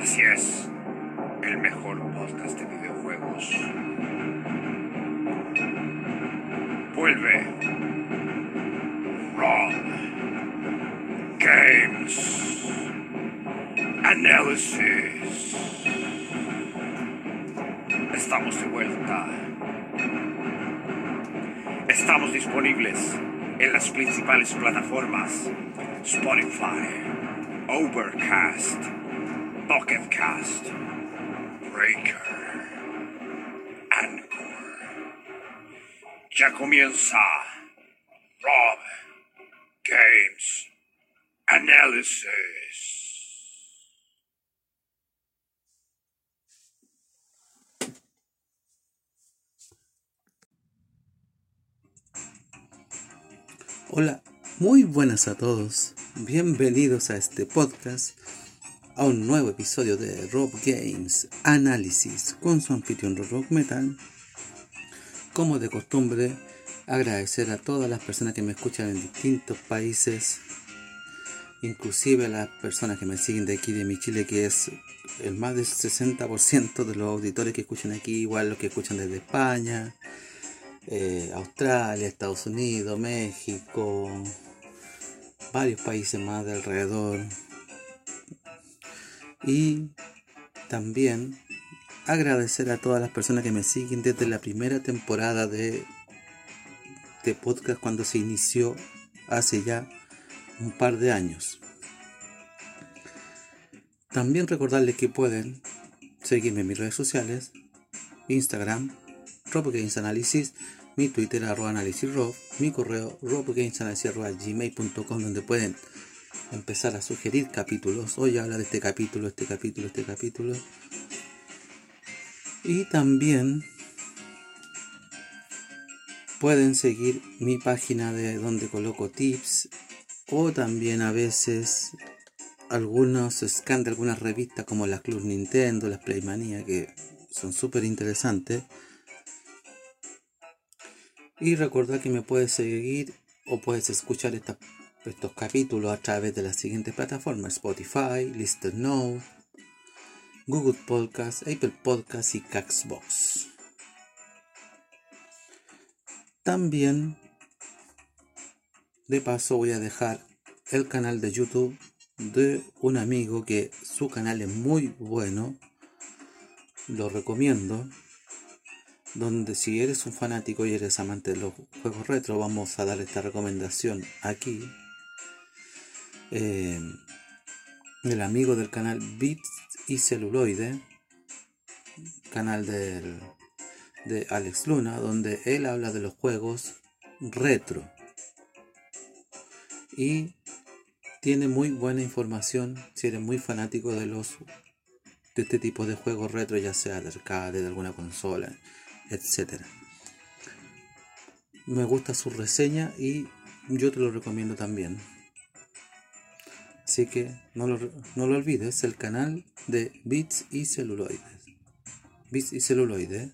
Así es, el mejor podcast de videojuegos. Vuelve Rob Games Analysis. Estamos de vuelta. Estamos disponibles en las principales plataformas Spotify, Overcast, Pocketcast, Breaker, Anchor. Ya comienza Rob Games Analysis. Hola, muy buenas a todos. Bienvenidos a este podcast, a un nuevo episodio de Rob Games Análisis con su anfitrión Rock Metal. Como de costumbre, agradecer a todas las personas que me escuchan en distintos países, inclusive a las personas que me siguen de aquí de mi Chile, que es el más del 60% de los auditores que escuchan aquí, igual los que escuchan desde España, eh, Australia, Estados Unidos, México, varios países más de alrededor. Y también agradecer a todas las personas que me siguen desde la primera temporada de, de podcast cuando se inició hace ya un par de años. También recordarles que pueden seguirme en mis redes sociales, Instagram, Rob mi Twitter arroba análisis Rob, mi correo robgamesanalysis.gmail.com donde pueden empezar a sugerir capítulos. Hoy habla de este capítulo, este capítulo, este capítulo. Y también pueden seguir mi página de donde coloco tips o también a veces algunos scans de algunas revistas como las Club Nintendo, las Playmania que son súper interesantes. Y recuerda que me puedes seguir o puedes escuchar estos capítulos a través de las siguientes plataformas: Spotify, Listen Now, Google Podcast, Apple Podcast y Caxbox. También, de paso, voy a dejar el canal de YouTube de un amigo que su canal es muy bueno. Lo recomiendo donde si eres un fanático y eres amante de los juegos retro, vamos a dar esta recomendación aquí. Eh, el amigo del canal Bits y Celuloide, canal del, de Alex Luna, donde él habla de los juegos retro. Y tiene muy buena información si eres muy fanático de los de este tipo de juegos retro, ya sea de arcade, de alguna consola etcétera. Me gusta su reseña y yo te lo recomiendo también. Así que no lo, no lo olvides, el canal de Bits y Celuloides. Bits y Celuloides,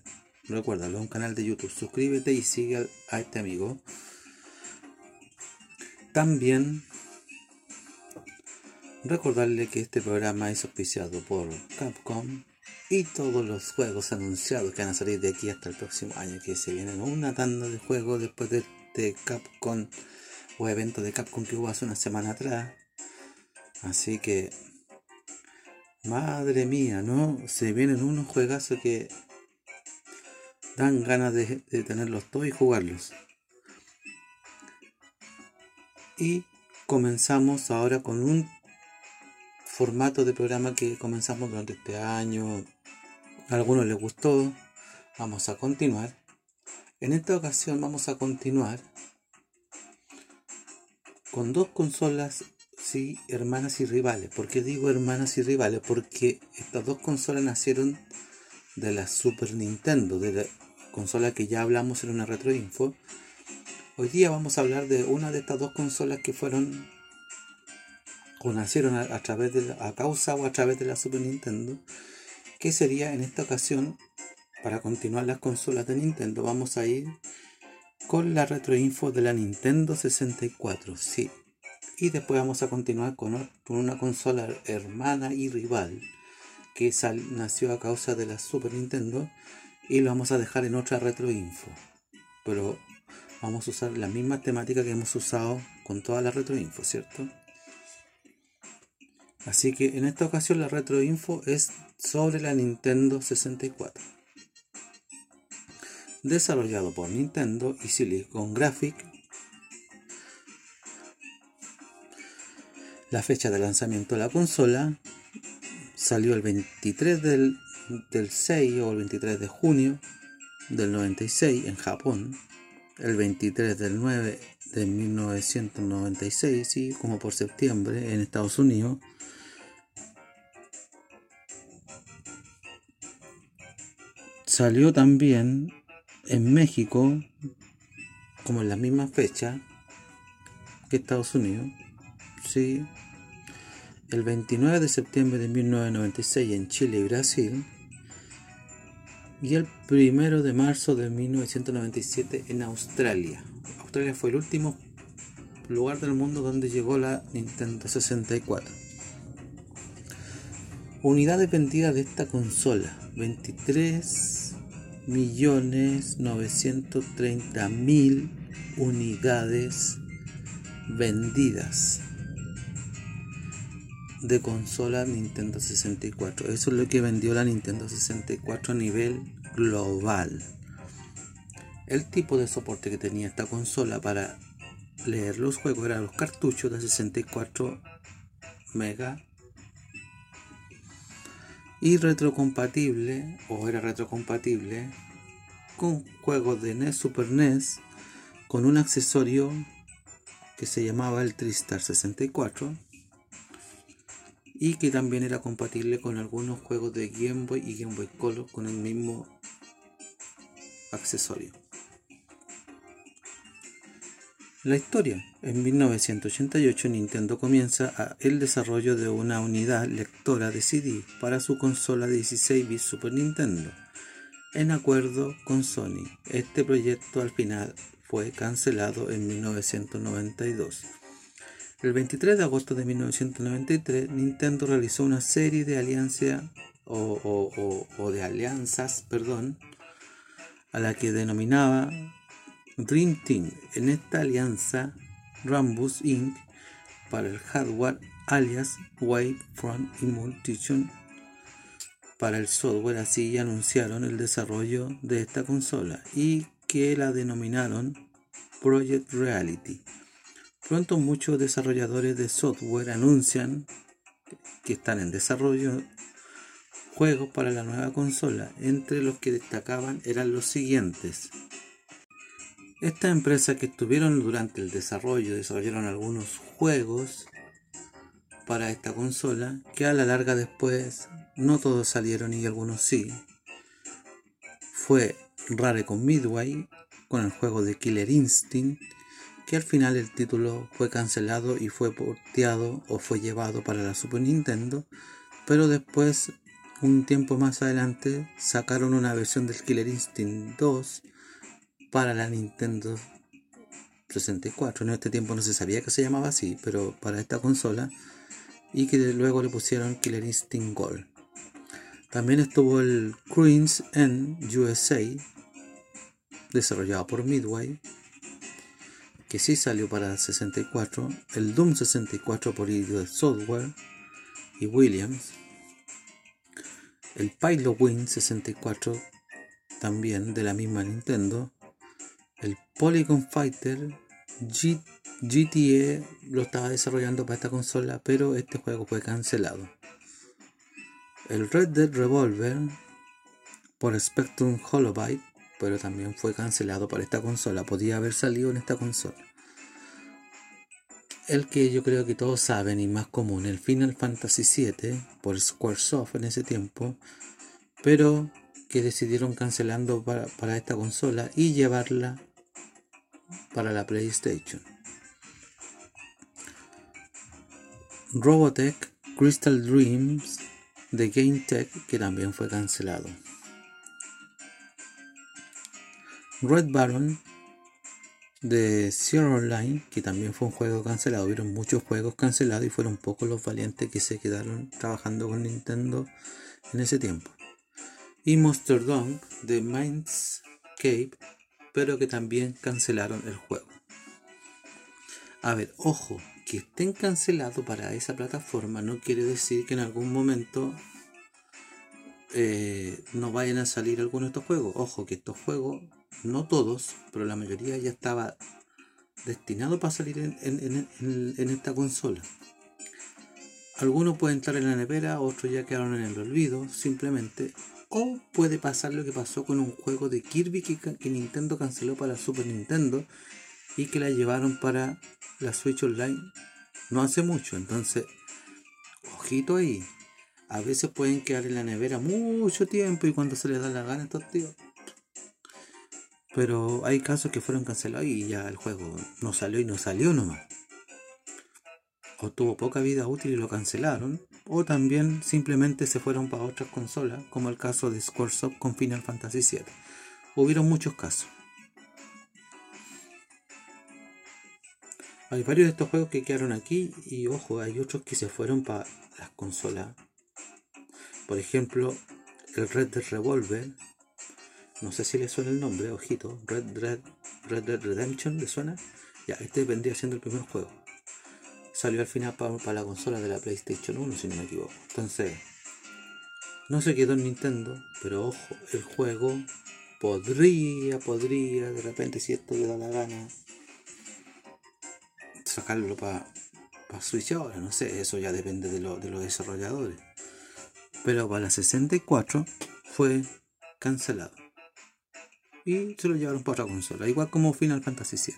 recuérdalo, un canal de YouTube. Suscríbete y sigue a este amigo. También recordarle que este programa es auspiciado por Capcom, y todos los juegos anunciados que van a salir de aquí hasta el próximo año, que se vienen una tanda de juegos después de, de Capcom o evento de Capcom que hubo hace una semana atrás. Así que, madre mía, ¿no? Se vienen unos juegazos que dan ganas de, tenerlos todos y jugarlos. Y comenzamos ahora con un formato de programa que comenzamos durante este año. A algunos les gustó. Vamos a continuar. En esta ocasión vamos a continuar con dos consolas Sí, hermanas y rivales. ¿Por qué digo hermanas y rivales? Porque estas dos consolas nacieron de la Super Nintendo, de la consola que ya hablamos en una retroinfo. Hoy día vamos a hablar de una de estas dos consolas que fueron o nacieron a, través de a causa o a través de la Super Nintendo, que sería en esta ocasión para continuar las consolas de Nintendo vamos a ir con la retroinfo de la Nintendo 64, sí. Y después vamos a continuar con, una consola hermana y rival que nació a causa de la Super Nintendo y lo vamos a dejar en otra retroinfo. Pero vamos a usar la misma temática que hemos usado con toda la retroinfo, ¿cierto? Así que en esta ocasión la retroinfo es sobre la Nintendo 64. Desarrollado por Nintendo y Silicon Graphic. La fecha de lanzamiento de la consola. Salió el 23 del, 6 o el 23 de junio del 96 en Japón, el 23 del 9 de 1996, y como por septiembre en Estados Unidos, salió también en México, como en la misma fecha que Estados Unidos, el 29 de septiembre de 1996 en Chile y Brasil, y el 1 de marzo de 1997 en Australia. Australia fue el último lugar del mundo donde llegó la Nintendo 64. Unidades vendidas de esta consola, 23 millones mil unidades vendidas de consola Nintendo 64. Eso es lo que vendió la Nintendo 64 a nivel global. El tipo de soporte que tenía esta consola para leer los juegos eran los cartuchos de 64 mega y retrocompatible o era retrocompatible con juegos de NES Super NES con un accesorio que se llamaba el Tristar 64 y que también era compatible con algunos juegos de Game Boy y Game Boy Color con el mismo accesorio. La historia. En 1988 Nintendo comienza el desarrollo de una unidad lectora de CD para su consola 16 bits Super Nintendo. En acuerdo con Sony, este proyecto al final fue cancelado en 1992. El 23 de agosto de 1993, Nintendo realizó una serie de alianzas o, de alianzas, perdón, a la que denominaba Dream Team. En esta alianza, Rambus Inc. para el hardware alias Wavefront y Multition para el software. Así anunciaron el desarrollo de esta consola y que la denominaron Project Reality. Pronto muchos desarrolladores de software anuncian que están en desarrollo juegos para la nueva consola. Entre los que destacaban eran los siguientes. Estas empresas que estuvieron durante el desarrollo desarrollaron algunos juegos para esta consola que a la larga después no todos salieron y algunos sí. Fue Rare con Midway con el juego de Killer Instinct que al final el título fue cancelado y fue porteado o fue llevado para la Super Nintendo, pero después un tiempo más adelante sacaron una versión del Killer Instinct 2 para la Nintendo 64. En este tiempo no se sabía que se llamaba así, pero para esta consola. Y que luego le pusieron Killer Instinct Gold. También estuvo el Queen's End USA, desarrollado por Midway, que sí salió para 64. El Doom 64 por Idiot Software y Williams. El Pilot Wing 64 también de la misma Nintendo el Polygon Fighter GTE lo estaba desarrollando para esta consola, pero este juego fue cancelado. El Red Dead Revolver por Spectrum Holobyte, pero también fue cancelado para esta consola. Podía haber salido en esta consola. el que yo creo que todos saben y más común, el Final Fantasy VII por Squaresoft en ese tiempo, pero que decidieron cancelando para, para esta consola y llevarla para la PlayStation. Robotech Crystal Dreams de Game Tech que también fue cancelado. Red Baron de Sierra Online, que también fue un juego cancelado. Hubieron muchos juegos cancelados y fueron pocos los valientes que se quedaron trabajando con Nintendo en ese tiempo. Y Monster Dog de Mindscape, pero que también cancelaron el juego. A ver, ojo, que estén cancelados para esa plataforma no quiere decir que en algún momento eh, no vayan a salir algunos de estos juegos. Ojo, que estos juegos no todos, pero la mayoría ya estaba destinado para salir en, esta consola. Algunos pueden entrar en la nevera, otros ya quedaron en el olvido, simplemente. O puede pasar lo que pasó con un juego de Kirby que, Nintendo canceló para Super Nintendo y que la llevaron para la Switch Online no hace mucho. Entonces, ojito ahí. A veces pueden quedar en la nevera mucho tiempo y cuando se les da la gana estos tíos pero hay casos que fueron cancelados y ya el juego no salió y no salió nomás. O tuvo poca vida útil y lo cancelaron. O también simplemente se fueron para otras consolas, como el caso de Squaresoft con Final Fantasy VII. Hubieron muchos casos. Hay varios de estos juegos que quedaron aquí y ojo, hay otros que se fueron para las consolas. Por ejemplo, el Red Dead Revolver no sé si le suena el nombre, ojito. Red, Red, Redemption, ¿le suena? Ya, este vendría siendo el primer juego. Salió al final para, la consola de la PlayStation 1, si no me equivoco. Entonces, no se quedó en Nintendo, pero ojo, el juego podría, podría, de repente, si esto le da la gana, sacarlo para pa Switch ahora, no sé, eso ya depende de, de los desarrolladores. Pero para la 64 fue cancelado y se lo llevaron para otra consola, igual como Final Fantasy VII.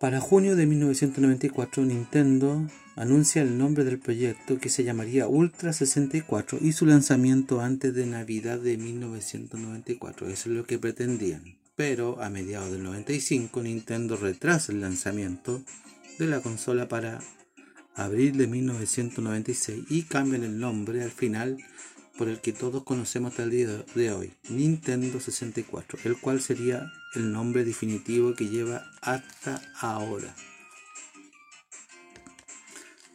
Para junio de 1994, Nintendo anuncia el nombre del proyecto que se llamaría Ultra 64 y su lanzamiento antes de Navidad de 1994. Eso es lo que pretendían. Pero a mediados del 95, Nintendo retrasa el lanzamiento de la consola para abril de 1996 y cambian el nombre al final por el que todos conocemos hasta el día de hoy, Nintendo 64, el cual sería el nombre definitivo que lleva hasta ahora.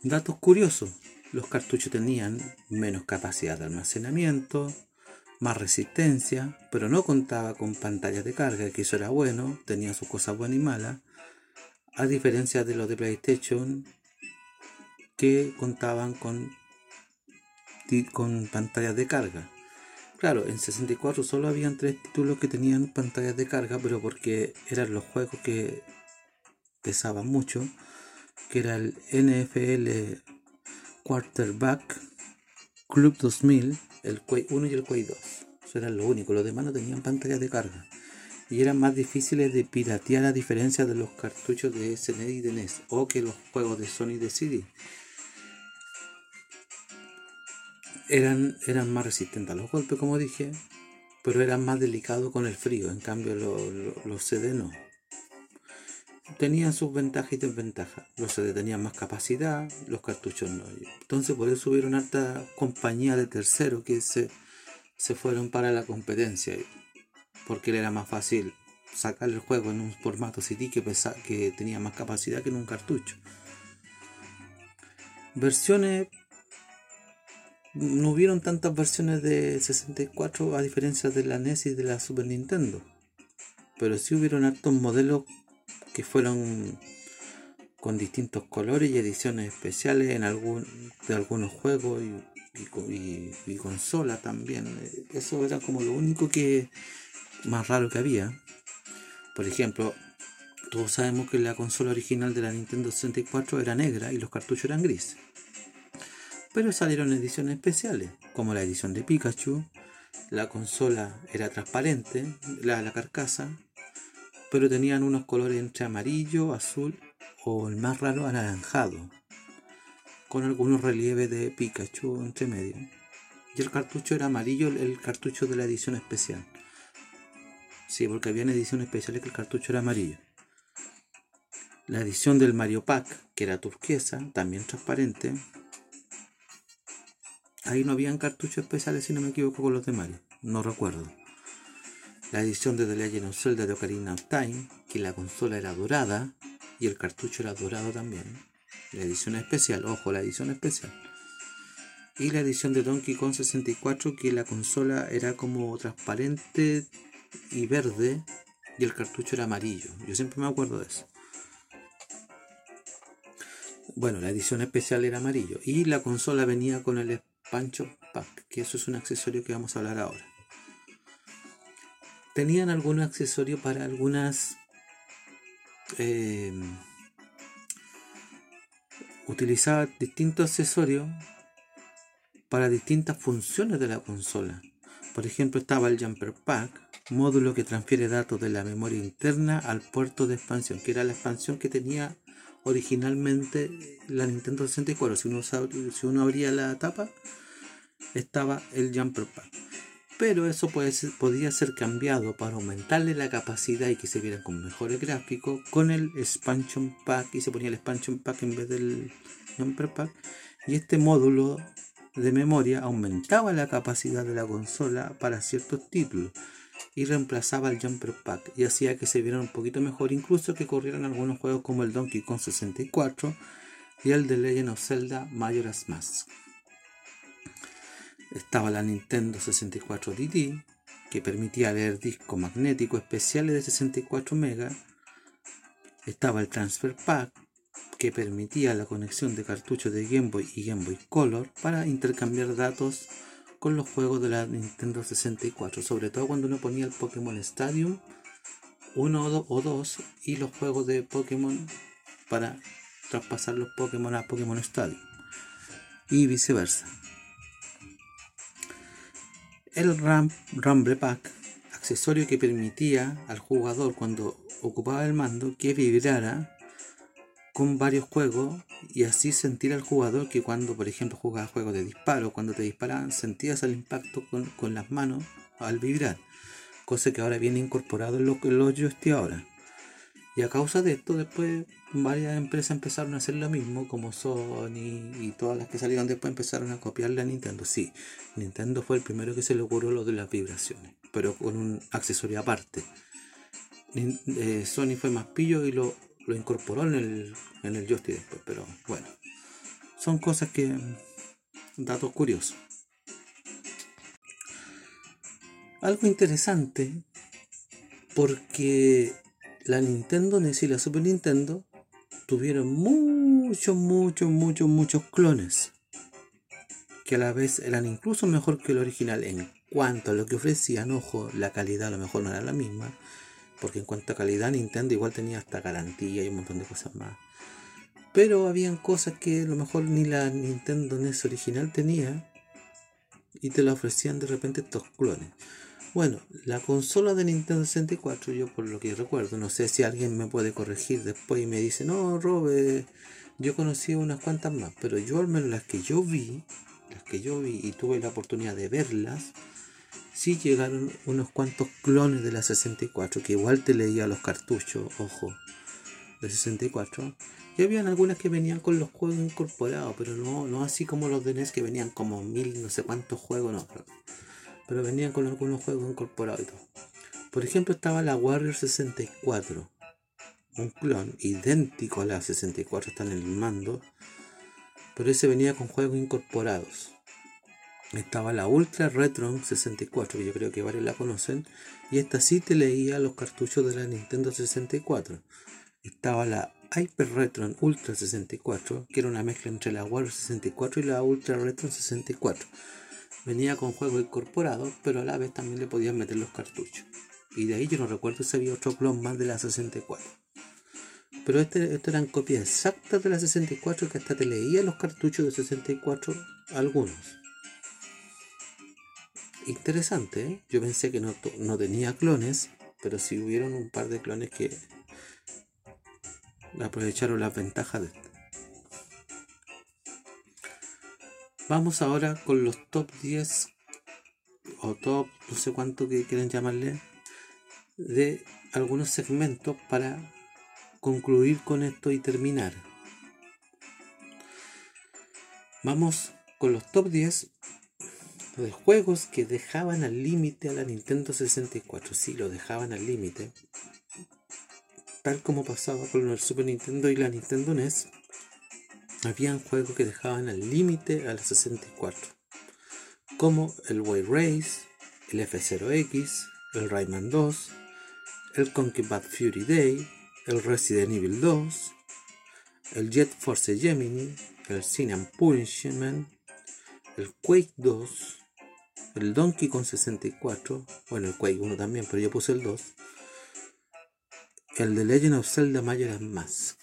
Datos curiosos, los cartuchos tenían menos capacidad de almacenamiento, más resistencia, pero no contaba con pantallas de carga, que eso era bueno, tenía sus cosas buenas y malas, a diferencia de los de PlayStation que contaban con con pantallas de carga. Claro, en 64 solo habían tres títulos que tenían pantallas de carga, pero porque eran los juegos que pesaban mucho, que era el NFL Quarterback, Club 2000, el Quake 1 y el Quake 2. Eso eran lo único, los demás no tenían pantallas de carga. Y eran más difíciles de piratear a diferencia de los cartuchos de SNES y de NES, o que los juegos de Sony de CD eran, eran más resistentes a los golpes, como dije, pero eran más delicados con el frío. En cambio, los CD no. Tenían sus ventajas y desventajas. Los CD tenían más capacidad, los cartuchos no. Entonces, por eso hubieron harta compañía de terceros que se, se fueron para la competencia. Porque era más fácil sacar el juego en un formato CD que, que tenía más capacidad que en un cartucho. Versiones no hubieron tantas versiones de 64 a diferencia de la NES y de la Super Nintendo. Pero sí hubieron hartos modelos que fueron con distintos colores y ediciones especiales en algún, de algunos juegos y, y, consolas también. Eso era como lo único que más raro que había. Por ejemplo, todos sabemos que la consola original de la Nintendo 64 era negra y los cartuchos eran grises pero salieron ediciones especiales, como la edición de Pikachu, la consola era transparente, la, la carcasa, pero tenían unos colores entre amarillo, azul o el más raro anaranjado, con algunos relieves de Pikachu entre medio. Y el cartucho era amarillo, el cartucho de la edición especial. Sí, porque había edición especial que el cartucho era amarillo. La edición del Mario Pack, que era turquesa, también transparente. Ahí no habían cartuchos especiales, si no me equivoco, con los de. No recuerdo. La edición de The Legend of Zelda de Ocarina of Time, que la consola era dorada y el cartucho era dorado también. La edición especial, ojo, la edición especial. Y la edición de Donkey Kong 64, que la consola era como transparente y verde y el cartucho era amarillo. Yo siempre me acuerdo de eso. Bueno, la edición especial era amarillo y la consola venía con el Pancho Pack, que eso es un accesorio que vamos a hablar ahora. Tenían algún accesorio para algunas eh, utilizaba distintos accesorios para distintas funciones de la consola. Por ejemplo, estaba el Jumper Pack, módulo que transfiere datos de la memoria interna al puerto de expansión, que era la expansión que tenía originalmente la Nintendo 64. Si uno, si uno abría la tapa, estaba el Jumper Pack. Pero eso puede podía ser cambiado para aumentarle la capacidad y que se viera con mejores gráficos con el Expansion Pack y se ponía el Expansion Pack en vez del Jumper Pack. Y este módulo de memoria aumentaba la capacidad de la consola para ciertos títulos y reemplazaba el Jumper Pack y hacía que se vieran un poquito mejor, incluso que corrieran algunos juegos como el Donkey Kong 64 y el de Legend of Zelda Majora's Mask. Estaba la Nintendo 64 DD, que permitía leer discos magnéticos especiales de 64 MB. Estaba el Transfer Pack, que permitía la conexión de cartuchos de Game Boy y Game Boy Color para intercambiar datos con los juegos de la Nintendo 64, sobre todo cuando uno ponía el Pokémon Stadium 1 o 2 y los juegos de Pokémon para traspasar los Pokémon a Pokémon Stadium y viceversa. El Rumble Pack, accesorio que permitía al jugador cuando ocupaba el mando que vibrara con varios juegos y así sentir al jugador que cuando, por ejemplo, jugaba juegos de disparo, cuando te disparaban, sentías el impacto con, las manos al vibrar, cosa que ahora viene incorporado en, lo, que los joystick ahora. Y a causa de esto, después varias empresas empezaron a hacer lo mismo, como Sony y todas las que salieron después empezaron a copiarle a Nintendo. Sí, Nintendo fue el primero que se le ocurrió lo de las vibraciones, pero con un accesorio aparte. Eh, Sony fue más pillo y lo lo incorporó en el, en el después, pero bueno, son cosas que, datos curiosos. Algo interesante, porque la Nintendo NES y la Super Nintendo tuvieron muchos, muchos, muchos, muchos clones, que a la vez eran incluso mejor que el original en cuanto a lo que ofrecían, ojo, la calidad a lo mejor no era la misma, porque en cuanto a calidad Nintendo igual tenía hasta garantía y un montón de cosas más. Pero habían cosas que a lo mejor ni la Nintendo NES original tenía y te la ofrecían de repente estos clones. Bueno, la consola de Nintendo 64, yo por lo que recuerdo, no sé si alguien me puede corregir después y me dice, no, Robe, yo conocí unas cuantas más, pero yo al menos las que yo vi, las que yo vi y tuve la oportunidad de verlas, sí llegaron unos cuantos clones de la 64, que igual te leía los cartuchos, ojo, de 64. Y habían algunas que venían con los juegos incorporados, pero no, no así como los de NES que venían como mil, no sé cuántos juegos, no. Pero venían con algunos juegos incorporados. Por ejemplo, estaba la Warrior 64, un clon idéntico a la 64, está en el mando, pero ese venía con juegos incorporados estaba la Ultra Retron 64, que yo creo que varios la conocen, y esta sí te leía los cartuchos de la Nintendo 64. Estaba la Hyper Retron Ultra 64, que era una mezcla entre la Warrior 64 y la Ultra Retron 64. Venía con juegos incorporados, pero a la vez también le podías meter los cartuchos. Y de ahí yo no recuerdo si había otro clon más de la 64. Pero este, esto eran copias exactas de la 64 que hasta te leía los cartuchos de 64 algunos interesante. Yo pensé que no, tenía clones, pero sí hubieron un par de clones que aprovecharon las ventajas de este. Vamos ahora con los top 10 o top, no sé cuánto que quieren llamarle, de algunos segmentos para concluir con esto y terminar. Vamos con los top 10 de juegos que dejaban al límite a la Nintendo 64. Sí, lo dejaban al límite. Tal como pasaba con el Super Nintendo y la Nintendo NES habían juegos que dejaban al límite a la 64, como el Way Race, el F0X, el Rayman 2, el Conky Fury Day, el Resident Evil 2, el Jet Force Gemini, el Sin Punishment, el Quake 2, el Donkey Kong 64, bueno, el Quake 1 también, pero yo puse el 2, el de Legend of Zelda Majora's Mask,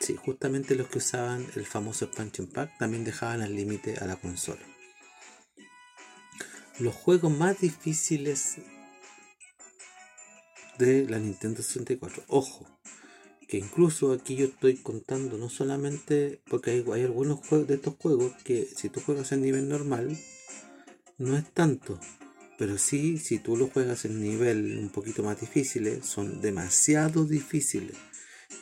Sí, justamente los que usaban el famoso expansion pack también dejaban al límite a la consola. Los juegos más difíciles de la Nintendo 64. Ojo, que incluso aquí yo estoy contando no solamente porque hay, hay algunos juegos de estos juegos que si tú juegas en nivel normal no es tanto, pero sí si tú lo juegas en nivel un poquito más difíciles son demasiado difíciles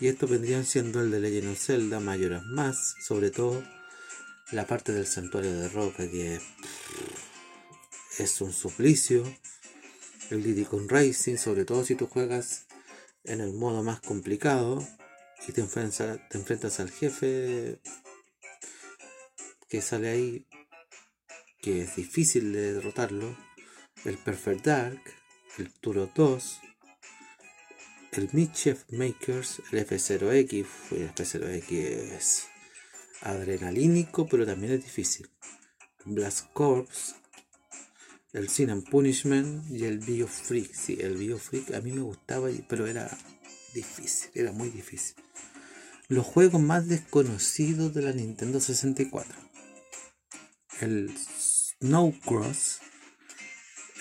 y estos vendrían siendo el de Legend of Zelda, Mayoras más, sobre todo la parte del santuario de roca que es un suplicio. El Diddy Racing, sobre todo si tú juegas en el modo más complicado y te enfrentas, te enfrentas al jefe que sale ahí, que es difícil de derrotarlo. El Perfect Dark, el Turo 2, el Mischief Makers, el F0X, el F0X es adrenalínico, pero también es difícil. Blast Corps, el Sin Punishment y el Biofreak. Sí, el Biofreak a mí me gustaba, pero era difícil, era muy difícil. Los juegos más desconocidos de la Nintendo 64. El Snowcross,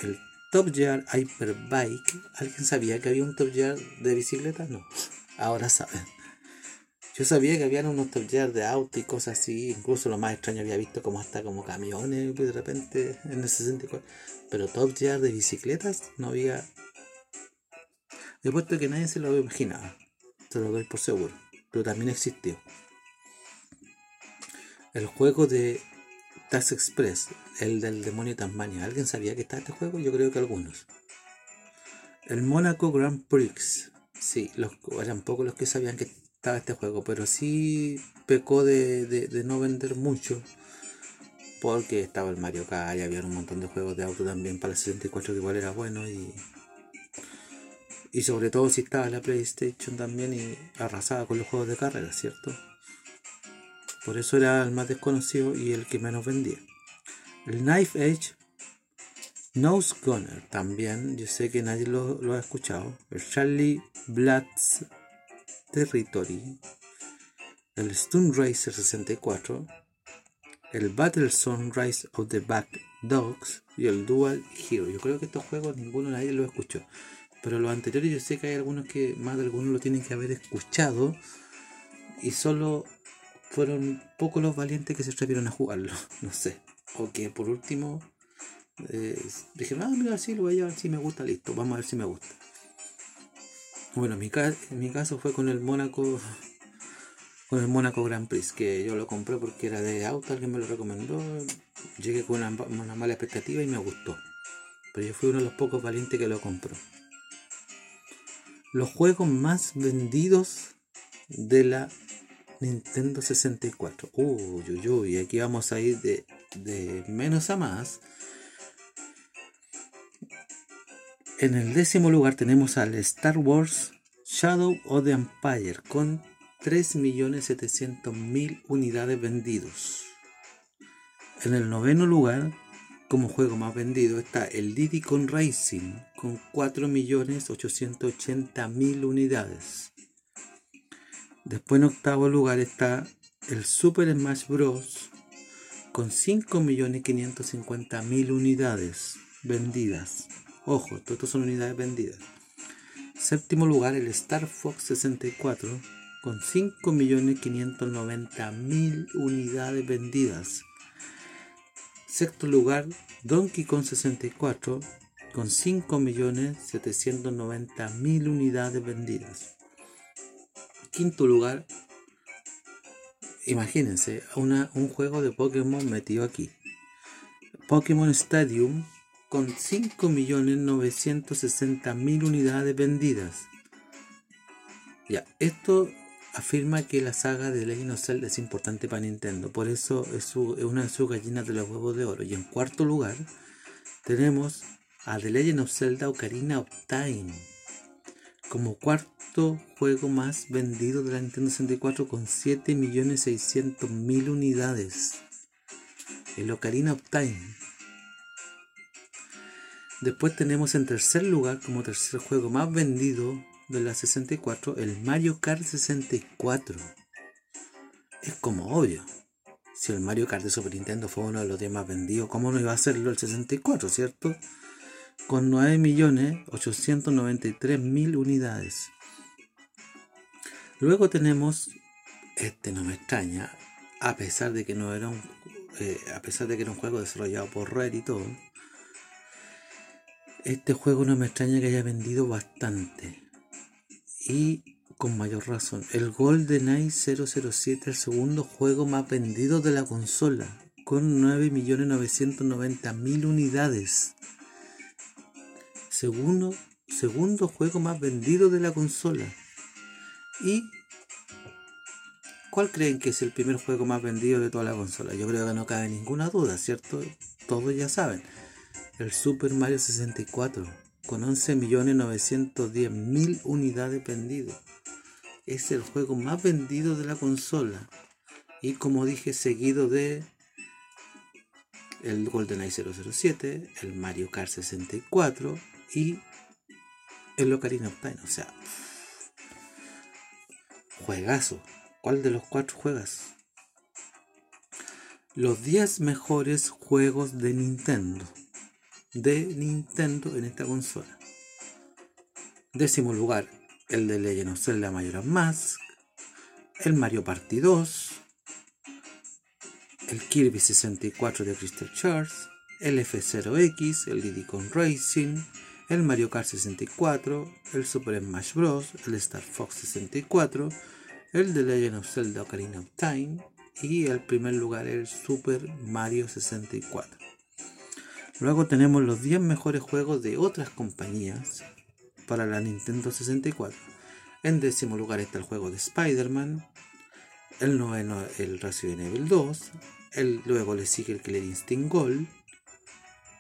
el Top Gear Hyperbike. ¿Alguien sabía que había un Top Gear de bicicleta? No. Ahora saben. Yo sabía que había unos Top Gear de auto y cosas así. Incluso lo más extraño había visto como hasta como camiones de repente en el 64. Pero Top Gear de bicicletas no había. He puesto que nadie se lo imaginaba. Se lo doy por seguro. Pero también existió. El juego de Tax Express, el del demonio Tasmania. ¿Alguien sabía que está este juego? Yo creo que algunos. El Monaco Grand Prix. Sí, los, eran pocos los que sabían que estaba este juego, pero sí pecó de, no vender mucho. Porque estaba el Mario Kart y había un montón de juegos de auto también para el 64 que igual era bueno y. Y sobre todo si estaba la PlayStation también y arrasaba con los juegos de carrera, ¿cierto? Por eso era el más desconocido y el que menos vendía. El Knife Edge Nose Gunner también, yo sé que nadie lo, ha escuchado. El Charlie Blatt's Territory. El Stone Racer 64. El Battle Sunrise of the Back Dogs. Y el Dual Hero. Yo creo que estos juegos ninguno nadie lo escuchó. Pero los anteriores yo sé que hay algunos que más de algunos lo tienen que haber escuchado. Y solo fueron pocos los valientes que se atrevieron a jugarlo, no sé. O que por último eh, dije, ah, mira, sí, lo voy a llevar, si me gusta, listo, vamos a ver si me gusta. Bueno, mi, en mi caso fue con el Mónaco, con el Mónaco Grand Prix, que yo lo compré porque era de auto, alguien me lo recomendó, llegué con una mala expectativa y me gustó. Pero yo fui uno de los pocos valientes que lo compró. Los juegos más vendidos de la Nintendo 64. Uy, uy, uy, aquí vamos a ir de, de menos a más. En el décimo lugar tenemos al Star Wars Shadow of the Empire con 3.700.000 unidades vendidos. En el noveno lugar, como juego más vendido, está el Diddy Con Racing con 4.880.000 unidades. Después en octavo lugar está el Super Smash Bros. con 5.550.000 unidades vendidas. Ojo, todas son unidades vendidas. Séptimo lugar, el Star Fox 64 con 5.590.000 unidades vendidas. Sexto lugar, Donkey Kong 64 con 5.790.000 unidades vendidas. Quinto lugar, imagínense, un juego de Pokémon metido aquí. Pokémon Stadium con 5.960.000 unidades vendidas. Ya, esto afirma que la saga de Legend of Zelda es importante para Nintendo, por eso es, una de sus gallinas de los huevos de oro. Y en cuarto lugar tenemos a The Legend of Zelda Ocarina of Time como cuarto juego más vendido de la Nintendo 64 con 7.600.000 unidades. El Ocarina of Time Después tenemos en tercer lugar, como tercer juego más vendido de la 64, el Mario Kart 64. Es como obvio. Si el Mario Kart de Super Nintendo fue uno de los 10 más vendidos, ¿cómo no iba a serlo el 64, cierto? Con 9.893.000 unidades. Luego tenemos, este no me extraña, a pesar de que no era un, eh, a pesar de que era un juego desarrollado por Red y todo, este juego no me extraña que haya vendido bastante. Y con mayor razón. El GoldenEye 007, el segundo juego más vendido de la consola. Con 9.990.000 unidades. Segundo, segundo juego más vendido de la consola. ¿Y cuál creen que es el primer juego más vendido de toda la consola? Yo creo que no cabe ninguna duda, ¿cierto? Todos ya saben el Super Mario 64 con 11.910.000 unidades vendidas. Es el juego más vendido de la consola. Y como dije, seguido de el GoldenEye 007, el Mario Kart 64 y el Ocarina of. O sea, juegazo. ¿Cuál de los cuatro juegas? Los 10 mejores juegos de Nintendo de Nintendo en esta consola. Décimo lugar, el de Legend of Zelda Majora's Mask, el Mario Party 2, el Kirby 64 de Crystal Charts, el F0X, el Diddy Kong Racing, el Mario Kart 64, el Super Smash Bros., el Star Fox 64, el The Legend of Zelda Ocarina of Time y el primer lugar el Super Mario 64. Luego tenemos los 10 mejores juegos de otras compañías para la Nintendo 64. En décimo lugar está el juego de Spider-Man. El noveno el Resident Evil 2. El, luego le sigue el Killer Instinct Gold.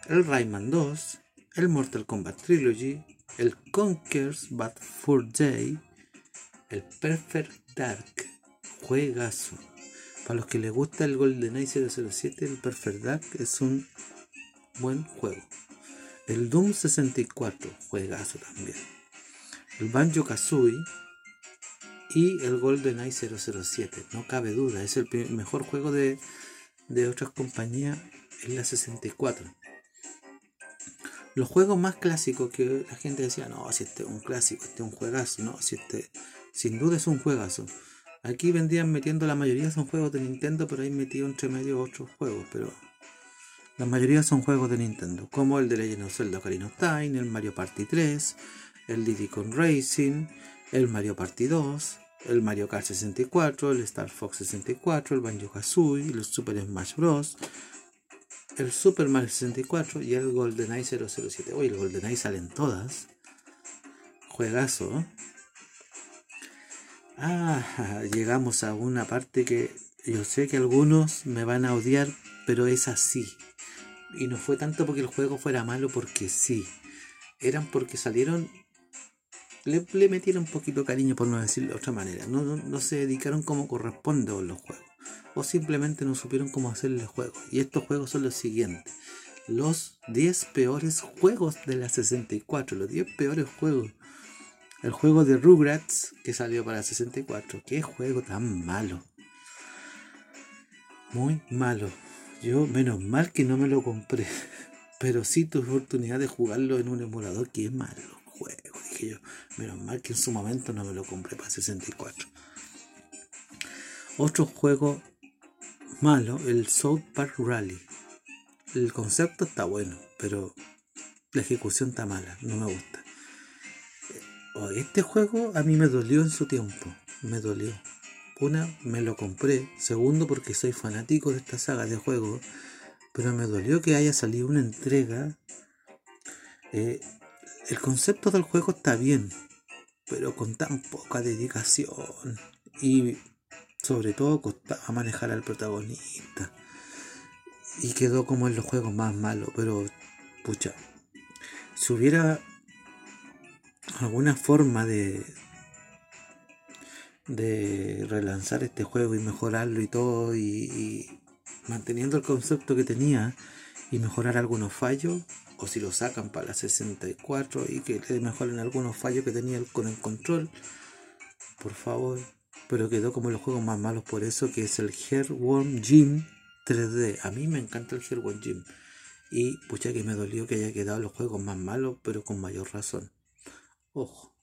El Rayman 2. El Mortal Kombat Trilogy. El Conker's Bad Fur Day. El Perfect Dark. Juegazo. Para los que les gusta el GoldenEye 007, el Perfect Dark es un buen juego. El Doom 64, juegazo también. El Banjo Kazooie y el GoldenEye 007. No cabe duda, es el mejor juego de, de otras compañías en la 64. Los juegos más clásicos que la gente decía, no, si este es un clásico, este es un juegazo, no, si este sin duda es un juegazo. Aquí vendían metiendo la mayoría son juegos de Nintendo, pero ahí metido entre medio otros juegos, pero la mayoría son juegos de Nintendo, como el de Legend of Zelda Ocarina of Time, el Mario Party 3, el Diddy Kong Racing, el Mario Party 2, el Mario Kart 64, el Star Fox 64, el Banjo Kazooie, el Super Smash Bros., el Super Mario 64 y el GoldenEye 007. Oye, el GoldenEye salen todas. Juegazo. Ah, llegamos a una parte que yo sé que algunos me van a odiar, pero es así. Y no fue tanto porque el juego fuera malo, porque sí. Eran porque salieron. Le, metieron un poquito cariño, por no decirlo de otra manera. No, no, se dedicaron como corresponde a los juegos. O simplemente no supieron cómo hacerle juegos. Y estos juegos son los siguientes. Los 10 peores juegos de la 64. Los 10 peores juegos. El juego de Rugrats que salió para la 64. Qué juego tan malo. Muy malo. Yo, menos mal que no me lo compré. Pero sí tuve oportunidad de jugarlo en un emulador. Qué malo juego, dije yo. Menos mal que en su momento no me lo compré para 64. Otro juego malo, el South Park Rally. El concepto está bueno, pero la ejecución está mala, no me gusta. Oh, este juego a mí me dolió en su tiempo, me dolió. Una, me lo compré. Segundo, porque soy fanático de esta saga de juegos. Pero me dolió que haya salido una entrega. Eh, el concepto del juego está bien, pero con tan poca dedicación. Y sobre todo costaba manejar al protagonista. Y quedó como en los juegos más malos. Pero, pucha, si hubiera alguna forma de, de relanzar este juego y mejorarlo y todo y, manteniendo el concepto que tenía y mejorar algunos fallos o si lo sacan para la 64 y que le mejoren algunos fallos que tenía con el control por favor pero quedó como los juegos más malos por eso que es el Hairworm Gym 3D a mí me encanta el Hairworm Gym y pucha que me dolió que haya quedado los juegos más malos pero con mayor razón ojo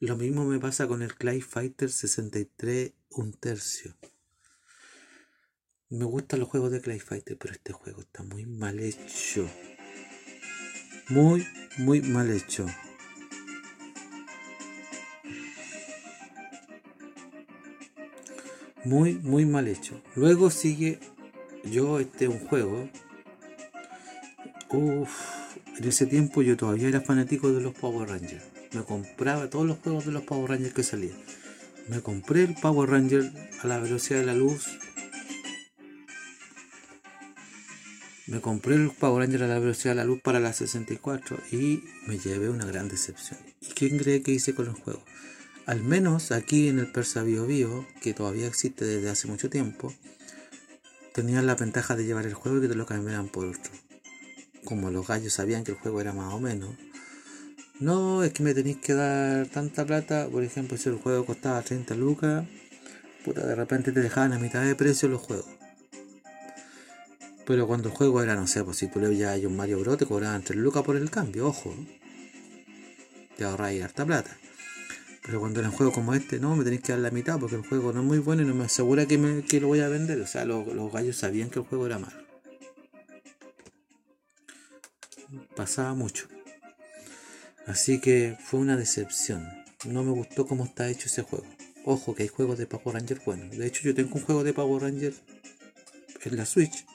lo mismo me pasa con el Clay Fighter 63 un tercio. Me gustan los juegos de Clay Fighter, pero este juego está muy mal hecho. Muy, muy mal hecho. Muy, muy mal hecho. Luego sigue yo este un juego. Uf, en ese tiempo yo todavía era fanático de los Power Rangers me compraba todos los juegos de los Power Rangers que salían. Me compré el Power Ranger a la velocidad de la luz. Me compré el Power Ranger a la velocidad de la luz para la 64 y me llevé una gran decepción. ¿Y quién cree que hice con el juego? Al menos aquí en el Persa Bio Bio, que todavía existe desde hace mucho tiempo, tenían la ventaja de llevar el juego y que te lo cambiaran por otro. Como los gallos sabían que el juego era más o menos, no, es que me tenéis que dar tanta plata. Por ejemplo, si el juego costaba 30 lucas, puta, de repente te dejaban a mitad de precio los juegos. Pero cuando el juego era, no sé, pues si tú le ya hay un Mario Bros, te cobraban 3 lucas por el cambio, ojo. Te ahorráis harta plata. Pero cuando era un juego como este, no, me tenéis que dar la mitad porque el juego no es muy bueno y no me asegura que, me, que lo voy a vender. O sea, los, los gallos sabían que el juego era malo. Pasaba mucho. Así que fue una decepción. No me gustó cómo está hecho ese juego. Ojo que hay juegos de Power Ranger buenos. De hecho yo tengo un juego de Power Ranger en la Switch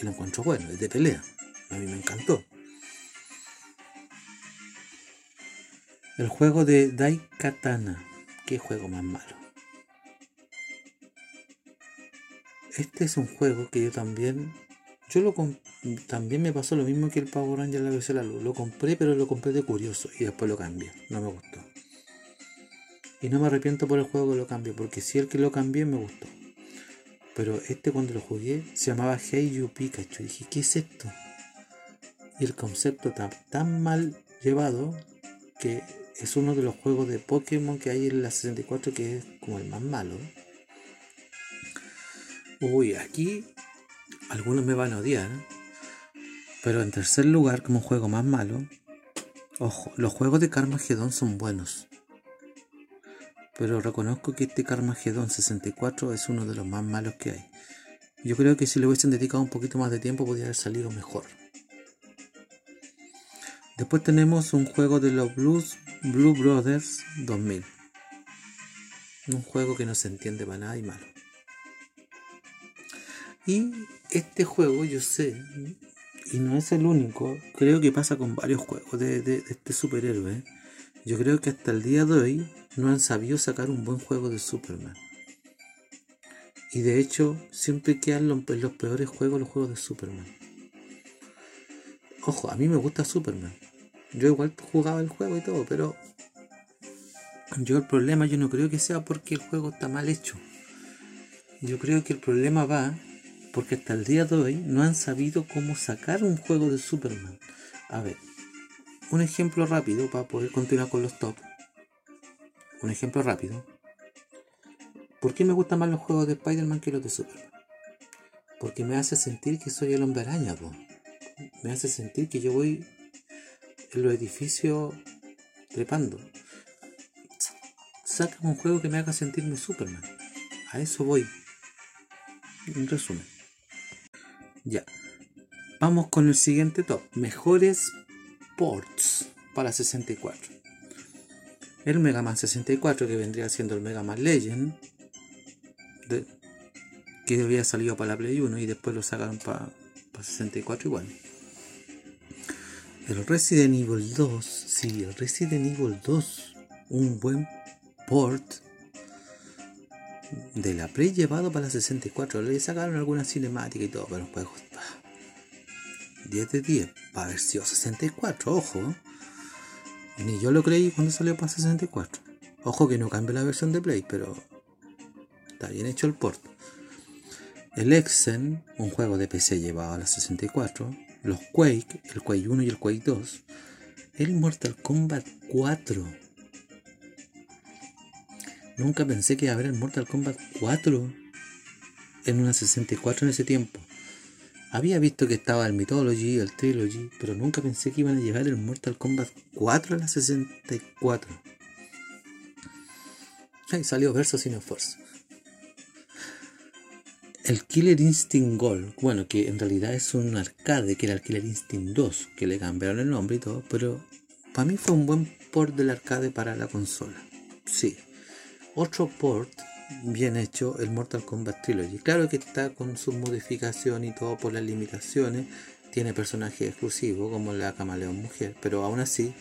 y lo encuentro bueno, es de pelea. A mí me encantó. El juego de Daikatana. Qué juego más malo. Este es un juego que yo también yo lo también me pasó lo mismo que el Power Ranger la versión la luz. Lo compré, pero lo compré de curioso y después lo cambié. No me gustó. Y no me arrepiento por el juego que lo cambié, porque si el que lo cambié me gustó. Pero este cuando lo jugué se llamaba Hey You Pikachu. Dije, ¿qué es esto? Y el concepto está tan mal llevado que es uno de los juegos de Pokémon que hay en la 64 que es como el más malo. Uy, aquí algunos me van a odiar, pero en tercer lugar, como juego más malo, ojo, los juegos de Carmageddon son buenos. Pero reconozco que este Carmageddon 64 es uno de los más malos que hay. Yo creo que si le hubiesen dedicado un poquito más de tiempo podría haber salido mejor. Después tenemos un juego de los Blues Blue Brothers 2000. Un juego que no se entiende para nada y malo. Y este juego, yo sé, y no es el único, creo que pasa con varios juegos de, este superhéroe. Yo creo que hasta el día de hoy no han sabido sacar un buen juego de Superman. Y de hecho, siempre quedan los, los peores juegos los juegos de Superman. Ojo, a mí me gusta Superman. Yo igual jugaba el juego y todo, pero yo el problema yo no creo que sea porque el juego está mal hecho. Yo creo que el problema va porque hasta el día de hoy no han sabido cómo sacar un juego de Superman. A ver, un ejemplo rápido para poder continuar con los top. Un ejemplo rápido. ¿Por qué me gustan más los juegos de Spider-Man que los de Superman? Porque me hace sentir que soy el hombre araña, me hace sentir que yo voy en los edificios trepando. Saca un juego que me haga sentirme Superman. A eso voy. En resumen. Ya. Vamos con el siguiente top. Mejores ports para 64. El Mega Man 64 que vendría siendo el Mega Man Legend. que había salido para la Play 1 y después lo sacaron para, para 64 igual. El Resident Evil 2, sí, el Resident Evil 2, un buen port de la Play llevado para la 64. Le sacaron alguna cinemática y todo, pero el juego 10 de 10 para versión 64, ojo. Ni yo lo creí cuando salió para 64. Ojo que no cambie la versión de Play, pero está bien hecho el port. El Exen, un juego de PC llevado a la 64 los Quake, el Quake 1 y el Quake 2, el Mortal Kombat 4. Nunca pensé que iba a haber el Mortal Kombat 4 en una 64 en ese tiempo. Había visto que estaba el Mythology, el Trilogy, pero nunca pensé que iban a llevar el Mortal Kombat 4 a la 64. Ahí salió Verso sin esfuerzo. El Killer Instinct Gold, bueno, que en realidad es un arcade, que era el Killer Instinct 2, que le cambiaron el nombre y todo, pero para mí fue un buen port del arcade para la consola. Sí. Otro port bien hecho, el Mortal Kombat Trilogy. Claro que está con su modificación y todo por las limitaciones. Tiene personajes exclusivos como la Camaleón Mujer, pero aún así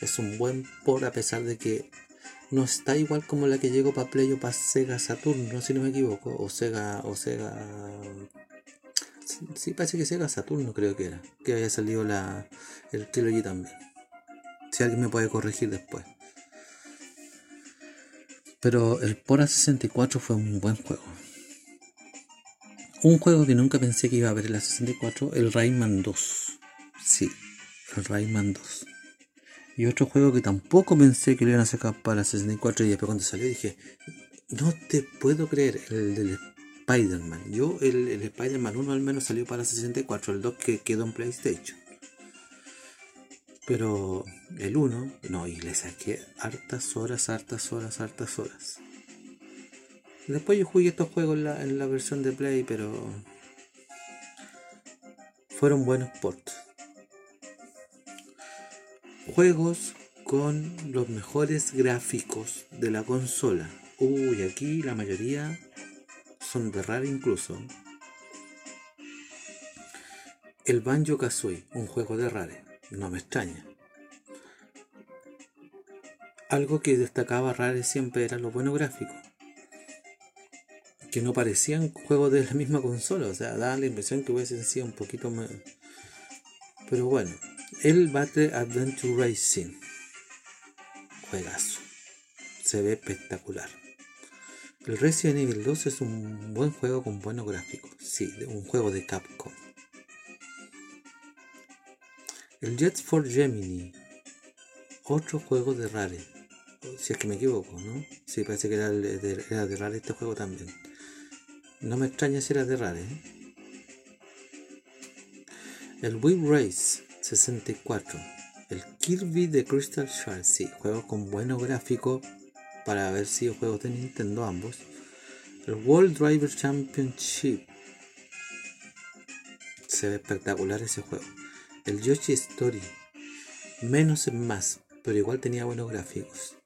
es un buen port a pesar de que no está igual como la que llegó para Play o para Sega Saturno, si no me equivoco, o Sega, o Sega... Sí, parece que Sega Saturno creo que era, que había salido la, el Trilogy también. Si alguien me puede corregir después. Pero el Pora 64 fue un buen juego. Un juego que nunca pensé que iba a haber en la 64, el Rayman 2. Sí, el Rayman 2. Y otro juego que tampoco pensé que lo iban a sacar para 64 y después cuando salió dije, no te puedo creer, el del Spider-Man. Yo, el, el Spider-Man 1 al menos salió para 64, el 2 que quedó en PlayStation. Pero el 1, no, y le saqué hartas horas, hartas horas, hartas horas. Después yo jugué estos juegos en la, en la versión de Play, pero fueron buenos ports juegos con los mejores gráficos de la consola. Uy, aquí la mayoría son de raro incluso. El Banjo Kazooie, un juego de Rare, no me extraña. Algo que destacaba Rare siempre era lo bueno gráfico. Que no parecían juegos de la misma consola, o sea, da la impresión que hubiesen sido un poquito más. Pero bueno, el Battle Adventure Racing. Juegazo. Se ve espectacular. El Resident Evil 2 es un buen juego con buenos gráficos. Sí, un juego de Capcom. El Jets for Gemini. Otro juego de Rare. Si es que me equivoco, ¿no? Sí, parece que era de, de Rare este juego también. No me extraña si era de Rare. ¿eh? El Wii Race 64. El Kirby de Crystal Shards, sí, juego con buenos gráficos para haber sido juegos de Nintendo ambos. El World Driver Championship. Se ve espectacular ese juego. El Yoshi Story. Menos es más, pero igual tenía buenos gráficos.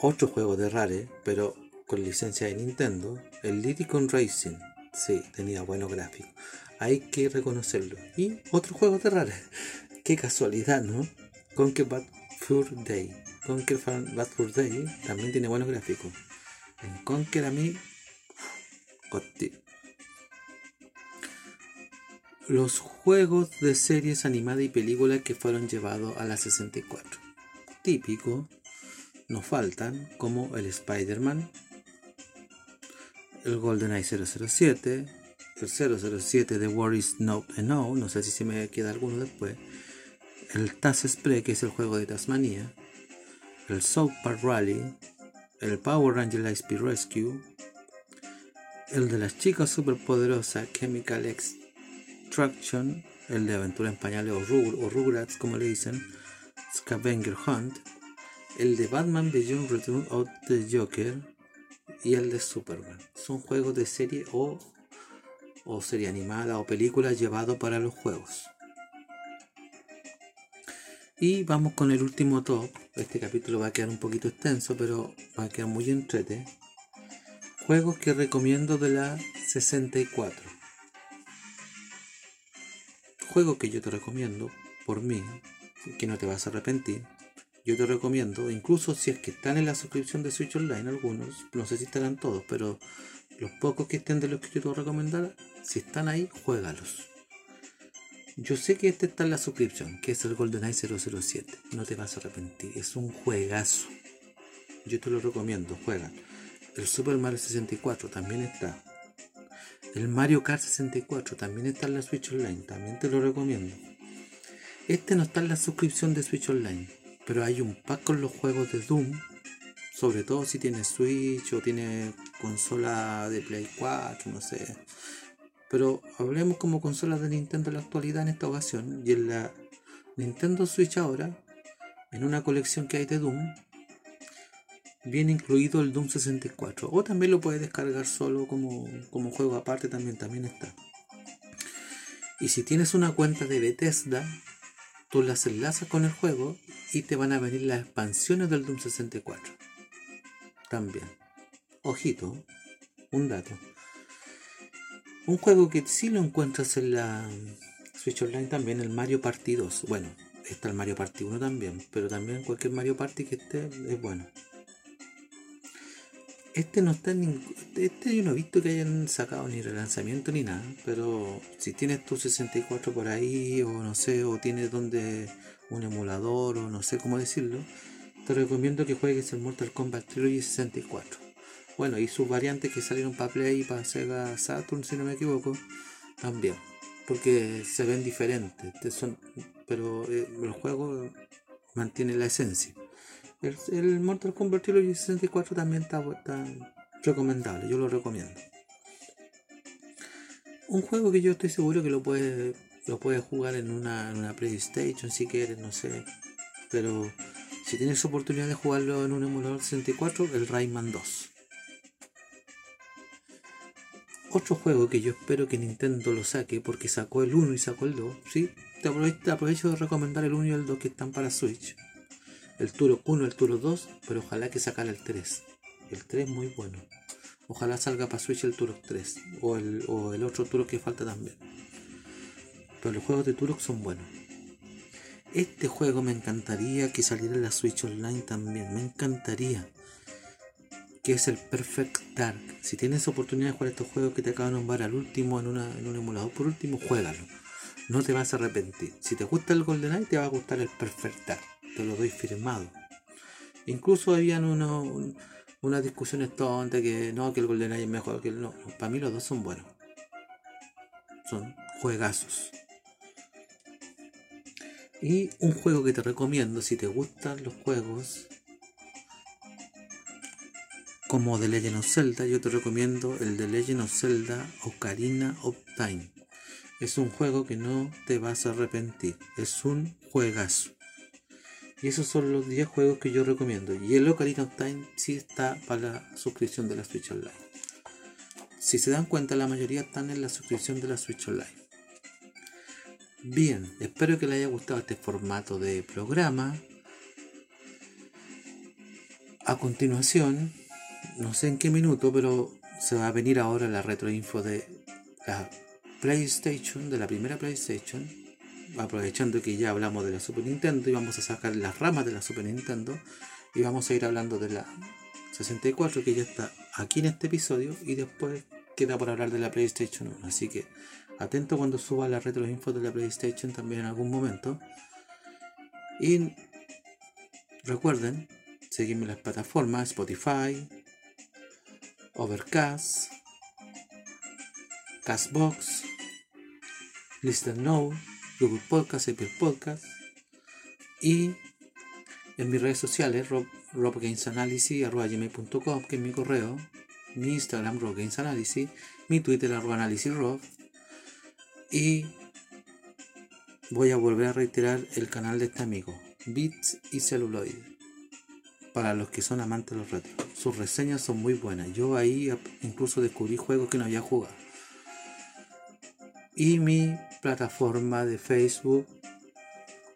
Otro juego de Rare, pero con licencia de Nintendo. El Lidicon Racing. Sí, tenía buenos gráficos hay que reconocerlo. Y otro juego de rara. Qué casualidad, ¿no? Conquer Bad Fur Day. Conquer Bad Fur Day también tiene buenos gráficos. En Conquer a mí. Los juegos de series animadas y películas que fueron llevados a la 64. Típico. Nos faltan como el Spider-Man, el GoldenEye 007, el 007 de War is Not No, no sé si se me queda alguno después, el Taz Spray, que es el juego de Tasmania, el South Park Rally, el Power Ranger Lightspeed Rescue, el de las chicas superpoderosas Chemical Extraction, el de Aventura en Pañales o, Rugrats como le dicen, Scavenger Hunt, el de Batman Beyond Return of the Joker. Y el de Superman. Son juegos de serie o, o serie animada o película llevado para los juegos. Y vamos con el último top. Este capítulo va a quedar un poquito extenso, pero va a quedar muy entrete. Juegos que recomiendo de la 64. Juegos que yo te recomiendo, por mí, que no te vas a arrepentir. Yo te recomiendo, incluso si es que están en la suscripción de Switch Online, algunos, no sé si estarán todos, pero los pocos que estén de los que yo te voy a recomendar, si están ahí, juégalos. Yo sé que este está en la suscripción, que es el GoldenEye 007. No te vas a arrepentir, es un juegazo. Yo te lo recomiendo, juega. El Super Mario 64 también está. El Mario Kart 64 también está en la Switch Online, también te lo recomiendo. Este no está en la suscripción de Switch Online, pero hay un pack con los juegos de Doom, sobre todo si tienes Switch o tiene consola de Play 4, no sé. Pero hablemos como consolas de Nintendo en la actualidad en esta ocasión. Y en la Nintendo Switch ahora, en una colección que hay de Doom, viene incluido el Doom 64. O también lo puedes descargar solo como, como juego aparte, también, también está. Y si tienes una cuenta de Bethesda, tú las enlazas con el juego y te van a venir las expansiones del Doom 64. También. Ojito, un dato. Un juego que sí lo encuentras en la Switch Online también, el Mario Party 2. Bueno, está el Mario Party 1 también, pero también cualquier Mario Party que esté es bueno. Este no está en ningún. Este yo no he visto que hayan sacado ni relanzamiento ni nada. Pero si tienes tu 64 por ahí, o no sé, o tienes donde un emulador, o no sé cómo decirlo, te recomiendo que juegues el Mortal Kombat Trilogy 64. Bueno, y sus variantes que salieron para Play y para Sega Saturn, si no me equivoco, también. Porque se ven diferentes. Son, pero eh, el juego mantiene la esencia. El, Mortal Kombat Trilogy 64 también está, recomendable, yo lo recomiendo. Un juego que yo estoy seguro que lo puedes lo puedes jugar en una, en una PlayStation si quieres, no sé. Pero si tienes oportunidad de jugarlo en un emulador 64, el Rayman 2. Otro juego que yo espero que Nintendo lo saque porque sacó el 1 y sacó el 2. ¿sí? Te aprovecho de recomendar el 1 y el 2 que están para Switch el Turo 1, el Turo 2, pero ojalá que sacara el 3. El 3 es muy bueno. Ojalá salga para Switch el Turo 3 o el, o el otro Turo que falta también. Pero los juegos de Turok son buenos. Este juego me encantaría que saliera en la Switch Online también. Me encantaría. Que es el Perfect Dark. Si tienes oportunidad de jugar estos juegos que te acabo de nombrar al último en, un emulador, por último, juégalo. No te vas a arrepentir. Si te gusta el GoldenEye, te va a gustar el Perfect Dark te lo doy firmado. Incluso habían unas discusiones tontas que no, que el GoldenEye es mejor que el no. Para mí los dos son buenos. Son juegazos. Y un juego que te recomiendo si te gustan los juegos como The Legend of Zelda, yo te recomiendo el The Legend of Zelda Ocarina of Time. Es un juego que no te vas a arrepentir. Es un juegazo. Y esos son los 10 juegos que yo recomiendo. Y el Ocarina of Time sí está para la suscripción de la Switch Online. Si se dan cuenta, la mayoría están en la suscripción de la Switch Online. Bien, espero que les haya gustado este formato de programa. A continuación, no sé en qué minuto, pero se va a venir ahora la retroinfo de la PlayStation, de la primera PlayStation aprovechando que ya hablamos de la Super Nintendo y vamos a sacar las ramas de la Super Nintendo y vamos a ir hablando de la 64 que ya está aquí en este episodio y después queda por hablar de la PlayStation 1 así que atento cuando suba la retroinfo de la PlayStation también en algún momento. Y recuerden seguirme en las plataformas Spotify Overcast Castbox Listen Now Google Podcast, Apple Podcast. Y en mis redes sociales rob, robgamesanalysis.com que es mi correo, mi Instagram robgamesanalysis, mi Twitter arroba rob y voy a volver a reiterar el canal de este amigo Bits y Celluloid. Para los que son amantes de los retros. Sus reseñas son muy buenas. Yo ahí incluso descubrí juegos que no había jugado. Y mi plataforma de Facebook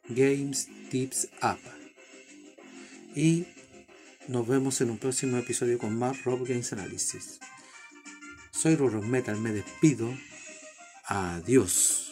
Games Tips App. Y nos vemos en un próximo episodio con más Rob Games Analysis. Soy Roro Metal, me despido. Adiós.